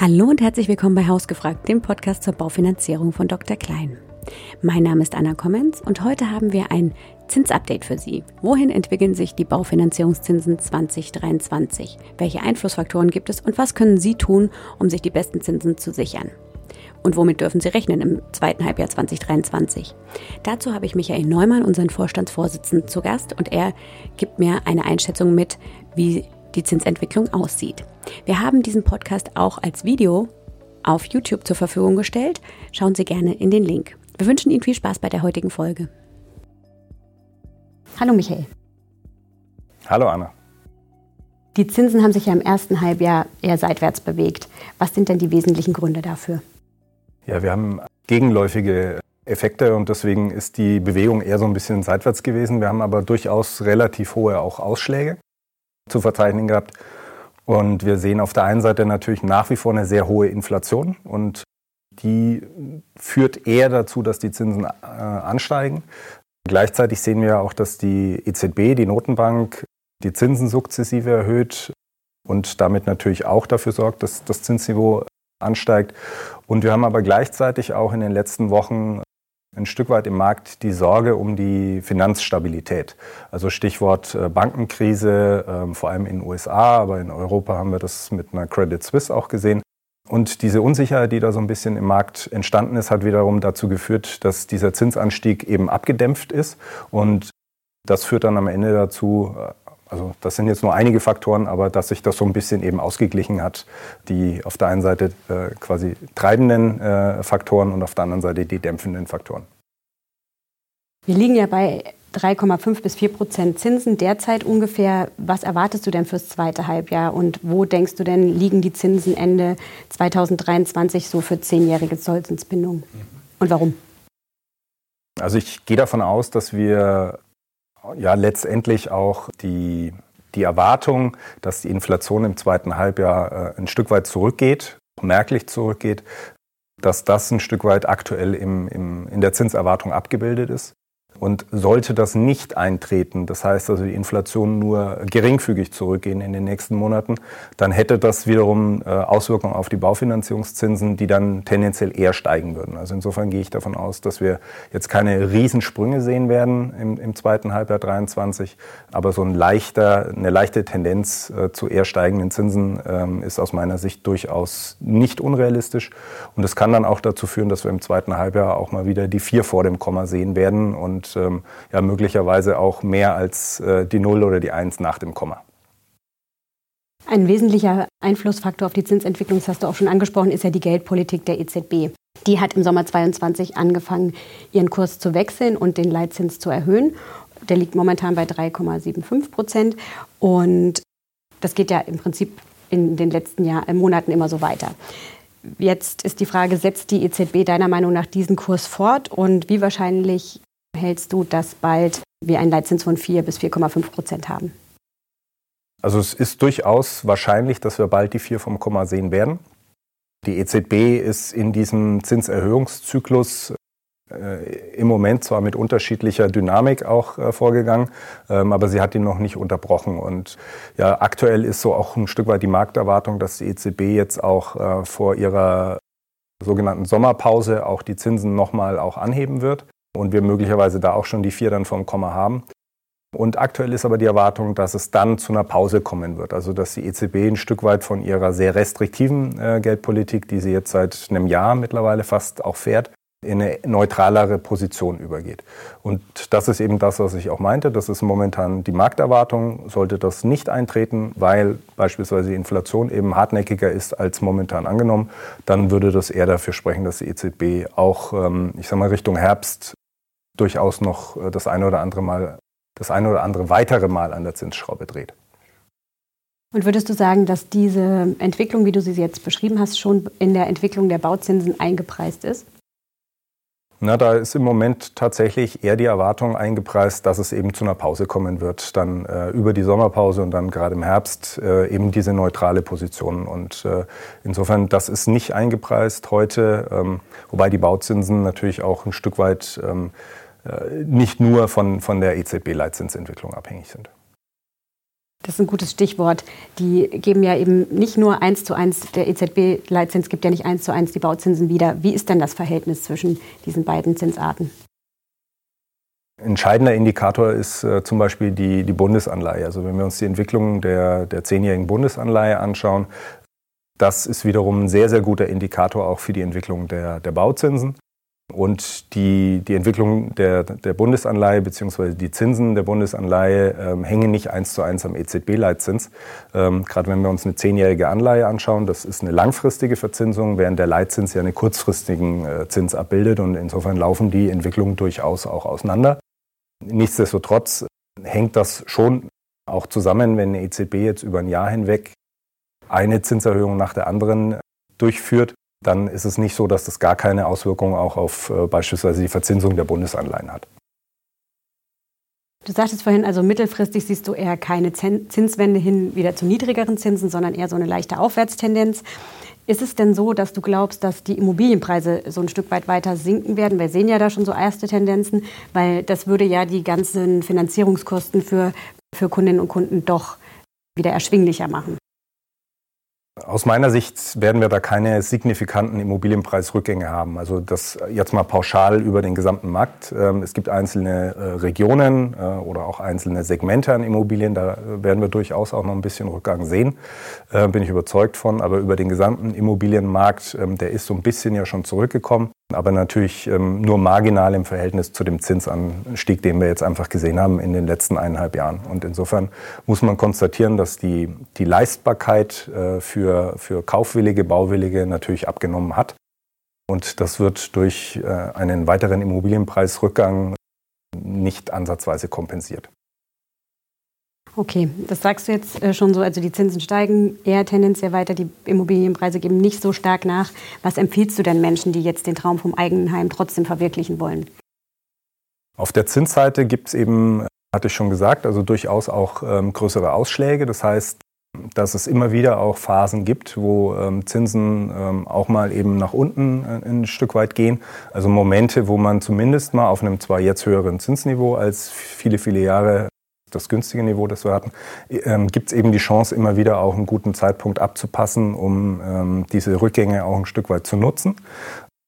Hallo und herzlich willkommen bei Hausgefragt, dem Podcast zur Baufinanzierung von Dr. Klein. Mein Name ist Anna Kommens und heute haben wir ein Zinsupdate für Sie. Wohin entwickeln sich die Baufinanzierungszinsen 2023? Welche Einflussfaktoren gibt es und was können Sie tun, um sich die besten Zinsen zu sichern? Und womit dürfen Sie rechnen im zweiten Halbjahr 2023? Dazu habe ich Michael Neumann, unseren Vorstandsvorsitzenden, zu Gast und er gibt mir eine Einschätzung mit, wie die Zinsentwicklung aussieht. Wir haben diesen Podcast auch als Video auf YouTube zur Verfügung gestellt. Schauen Sie gerne in den Link. Wir wünschen Ihnen viel Spaß bei der heutigen Folge. Hallo Michael. Hallo Anna. Die Zinsen haben sich ja im ersten Halbjahr eher seitwärts bewegt. Was sind denn die wesentlichen Gründe dafür? Ja, wir haben gegenläufige Effekte und deswegen ist die Bewegung eher so ein bisschen seitwärts gewesen. Wir haben aber durchaus relativ hohe auch Ausschläge zu verzeichnen gehabt. Und wir sehen auf der einen Seite natürlich nach wie vor eine sehr hohe Inflation und die führt eher dazu, dass die Zinsen äh, ansteigen. Gleichzeitig sehen wir auch, dass die EZB, die Notenbank, die Zinsen sukzessive erhöht und damit natürlich auch dafür sorgt, dass das Zinsniveau ansteigt. Und wir haben aber gleichzeitig auch in den letzten Wochen ein Stück weit im Markt die Sorge um die Finanzstabilität. Also Stichwort äh, Bankenkrise, ähm, vor allem in den USA, aber in Europa haben wir das mit einer Credit Suisse auch gesehen. Und diese Unsicherheit, die da so ein bisschen im Markt entstanden ist, hat wiederum dazu geführt, dass dieser Zinsanstieg eben abgedämpft ist. Und das führt dann am Ende dazu, also das sind jetzt nur einige Faktoren, aber dass sich das so ein bisschen eben ausgeglichen hat, die auf der einen Seite äh, quasi treibenden äh, Faktoren und auf der anderen Seite die dämpfenden Faktoren. Wir liegen ja bei 3,5 bis 4 Prozent Zinsen derzeit ungefähr. Was erwartest du denn fürs zweite Halbjahr und wo denkst du denn, liegen die Zinsen Ende 2023 so für zehnjährige Zollzinsbindung? Und warum? Also ich gehe davon aus, dass wir ja letztendlich auch die, die Erwartung, dass die Inflation im zweiten Halbjahr äh, ein Stück weit zurückgeht, merklich zurückgeht, dass das ein Stück weit aktuell im, im, in der Zinserwartung abgebildet ist. Und sollte das nicht eintreten, das heißt also die Inflation nur geringfügig zurückgehen in den nächsten Monaten, dann hätte das wiederum äh, Auswirkungen auf die Baufinanzierungszinsen, die dann tendenziell eher steigen würden. Also insofern gehe ich davon aus, dass wir jetzt keine Riesensprünge sehen werden im, im zweiten Halbjahr 23, aber so ein leichter, eine leichte Tendenz äh, zu eher steigenden Zinsen ähm, ist aus meiner Sicht durchaus nicht unrealistisch. Und es kann dann auch dazu führen, dass wir im zweiten Halbjahr auch mal wieder die vier vor dem Komma sehen werden und ähm, ja, möglicherweise auch mehr als äh, die Null oder die Eins nach dem Komma. Ein wesentlicher Einflussfaktor auf die Zinsentwicklung, das hast du auch schon angesprochen, ist ja die Geldpolitik der EZB. Die hat im Sommer 22 angefangen, ihren Kurs zu wechseln und den Leitzins zu erhöhen. Der liegt momentan bei 3,75 Prozent. Und das geht ja im Prinzip in den letzten Jahr, äh, Monaten immer so weiter. Jetzt ist die Frage, setzt die EZB deiner Meinung nach diesen Kurs fort und wie wahrscheinlich hältst du, dass bald wir einen Leitzins von 4 bis 4,5 Prozent haben? Also es ist durchaus wahrscheinlich, dass wir bald die 4 vom Komma sehen werden. Die EZB ist in diesem Zinserhöhungszyklus äh, im Moment zwar mit unterschiedlicher Dynamik auch äh, vorgegangen, ähm, aber sie hat ihn noch nicht unterbrochen. Und ja, aktuell ist so auch ein Stück weit die Markterwartung, dass die EZB jetzt auch äh, vor ihrer sogenannten Sommerpause auch die Zinsen nochmal auch anheben wird und wir möglicherweise da auch schon die vier dann vom Komma haben. Und aktuell ist aber die Erwartung, dass es dann zu einer Pause kommen wird. Also dass die EZB ein Stück weit von ihrer sehr restriktiven äh, Geldpolitik, die sie jetzt seit einem Jahr mittlerweile fast auch fährt, in eine neutralere Position übergeht. Und das ist eben das, was ich auch meinte. Das ist momentan die Markterwartung. Sollte das nicht eintreten, weil beispielsweise die Inflation eben hartnäckiger ist als momentan angenommen, dann würde das eher dafür sprechen, dass die EZB auch, ähm, ich sage mal, Richtung Herbst durchaus noch äh, das eine oder andere Mal, das eine oder andere weitere Mal an der Zinsschraube dreht. Und würdest du sagen, dass diese Entwicklung, wie du sie jetzt beschrieben hast, schon in der Entwicklung der Bauzinsen eingepreist ist? Na, da ist im Moment tatsächlich eher die Erwartung eingepreist, dass es eben zu einer Pause kommen wird, dann äh, über die Sommerpause und dann gerade im Herbst äh, eben diese neutrale Position. Und äh, insofern, das ist nicht eingepreist heute, ähm, wobei die Bauzinsen natürlich auch ein Stück weit ähm, äh, nicht nur von, von der EZB-Leitzinsentwicklung abhängig sind. Das ist ein gutes Stichwort. Die geben ja eben nicht nur eins zu eins, der EZB-Leitzins gibt ja nicht eins zu eins die Bauzinsen wieder. Wie ist denn das Verhältnis zwischen diesen beiden Zinsarten? Entscheidender Indikator ist äh, zum Beispiel die, die Bundesanleihe. Also wenn wir uns die Entwicklung der, der zehnjährigen Bundesanleihe anschauen, das ist wiederum ein sehr, sehr guter Indikator auch für die Entwicklung der, der Bauzinsen. Und die, die Entwicklung der, der Bundesanleihe bzw. die Zinsen der Bundesanleihe ähm, hängen nicht eins zu eins am EZB-Leitzins. Ähm, Gerade wenn wir uns eine zehnjährige Anleihe anschauen, das ist eine langfristige Verzinsung, während der Leitzins ja einen kurzfristigen äh, Zins abbildet. Und insofern laufen die Entwicklungen durchaus auch auseinander. Nichtsdestotrotz hängt das schon auch zusammen, wenn eine EZB jetzt über ein Jahr hinweg eine Zinserhöhung nach der anderen durchführt dann ist es nicht so, dass das gar keine Auswirkungen auch auf äh, beispielsweise die Verzinsung der Bundesanleihen hat. Du sagtest vorhin, also mittelfristig siehst du eher keine Zinswende hin wieder zu niedrigeren Zinsen, sondern eher so eine leichte Aufwärtstendenz. Ist es denn so, dass du glaubst, dass die Immobilienpreise so ein Stück weit weiter sinken werden? Wir sehen ja da schon so erste Tendenzen, weil das würde ja die ganzen Finanzierungskosten für, für Kundinnen und Kunden doch wieder erschwinglicher machen. Aus meiner Sicht werden wir da keine signifikanten Immobilienpreisrückgänge haben. Also das jetzt mal pauschal über den gesamten Markt. Ähm, es gibt einzelne äh, Regionen äh, oder auch einzelne Segmente an Immobilien, da werden wir durchaus auch noch ein bisschen Rückgang sehen, äh, bin ich überzeugt von. Aber über den gesamten Immobilienmarkt, ähm, der ist so ein bisschen ja schon zurückgekommen aber natürlich ähm, nur marginal im Verhältnis zu dem Zinsanstieg, den wir jetzt einfach gesehen haben in den letzten eineinhalb Jahren. Und insofern muss man konstatieren, dass die, die Leistbarkeit äh, für, für kaufwillige, bauwillige natürlich abgenommen hat. Und das wird durch äh, einen weiteren Immobilienpreisrückgang nicht ansatzweise kompensiert. Okay, das sagst du jetzt äh, schon so. Also die Zinsen steigen eher tendenziell weiter, die Immobilienpreise geben nicht so stark nach. Was empfiehlst du denn Menschen, die jetzt den Traum vom eigenen Heim trotzdem verwirklichen wollen? Auf der Zinsseite gibt es eben, hatte ich schon gesagt, also durchaus auch ähm, größere Ausschläge. Das heißt, dass es immer wieder auch Phasen gibt, wo ähm, Zinsen ähm, auch mal eben nach unten äh, ein Stück weit gehen. Also Momente, wo man zumindest mal auf einem zwar jetzt höheren Zinsniveau als viele, viele Jahre das günstige Niveau, das wir hatten, ähm, gibt es eben die Chance, immer wieder auch einen guten Zeitpunkt abzupassen, um ähm, diese Rückgänge auch ein Stück weit zu nutzen.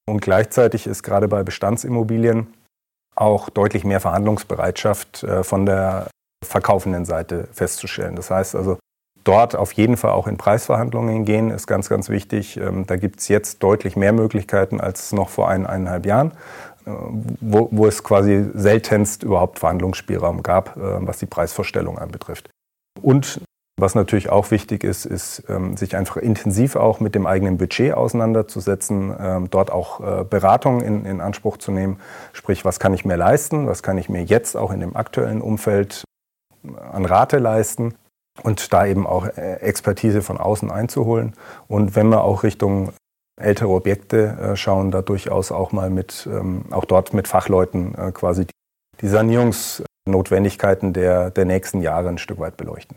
Und gleichzeitig ist gerade bei Bestandsimmobilien auch deutlich mehr Verhandlungsbereitschaft äh, von der verkaufenden Seite festzustellen. Das heißt also, dort auf jeden Fall auch in Preisverhandlungen gehen, ist ganz, ganz wichtig. Ähm, da gibt es jetzt deutlich mehr Möglichkeiten als noch vor eineinhalb Jahren wo, wo es quasi seltenst überhaupt Verhandlungsspielraum gab, äh, was die Preisvorstellung anbetrifft. Und was natürlich auch wichtig ist, ist, ähm, sich einfach intensiv auch mit dem eigenen Budget auseinanderzusetzen, ähm, dort auch äh, Beratung in, in Anspruch zu nehmen. Sprich, was kann ich mir leisten, was kann ich mir jetzt auch in dem aktuellen Umfeld an Rate leisten und da eben auch äh, Expertise von außen einzuholen. Und wenn wir auch Richtung ältere Objekte äh, schauen, da durchaus auch mal mit, ähm, auch dort mit Fachleuten äh, quasi die Sanierungsnotwendigkeiten der, der nächsten Jahre ein Stück weit beleuchten.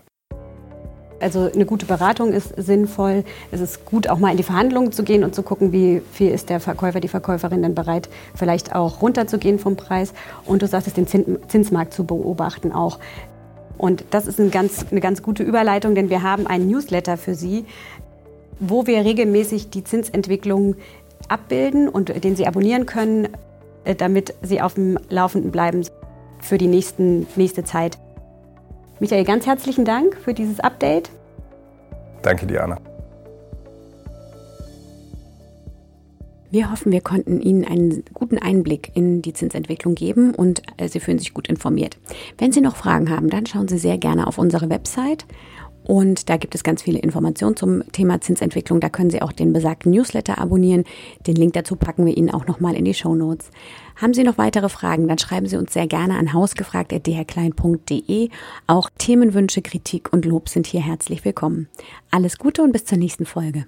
Also eine gute Beratung ist sinnvoll. Es ist gut, auch mal in die Verhandlungen zu gehen und zu gucken, wie viel ist der Verkäufer, die Verkäuferin denn bereit, vielleicht auch runterzugehen vom Preis. Und du sagst es, den Zinsmarkt zu beobachten auch. Und das ist eine ganz, eine ganz gute Überleitung, denn wir haben einen Newsletter für Sie, wo wir regelmäßig die Zinsentwicklung abbilden und den Sie abonnieren können, äh, damit Sie auf dem Laufenden bleiben für die nächsten, nächste Zeit. Michael, ganz herzlichen Dank für dieses Update. Danke, Diana. Wir hoffen, wir konnten Ihnen einen guten Einblick in die Zinsentwicklung geben und äh, Sie fühlen sich gut informiert. Wenn Sie noch Fragen haben, dann schauen Sie sehr gerne auf unsere Website und da gibt es ganz viele Informationen zum Thema Zinsentwicklung. Da können Sie auch den besagten Newsletter abonnieren. Den Link dazu packen wir Ihnen auch nochmal in die Show Notes. Haben Sie noch weitere Fragen, dann schreiben Sie uns sehr gerne an hausgefragt.drklein.de. Auch Themenwünsche, Kritik und Lob sind hier herzlich willkommen. Alles Gute und bis zur nächsten Folge.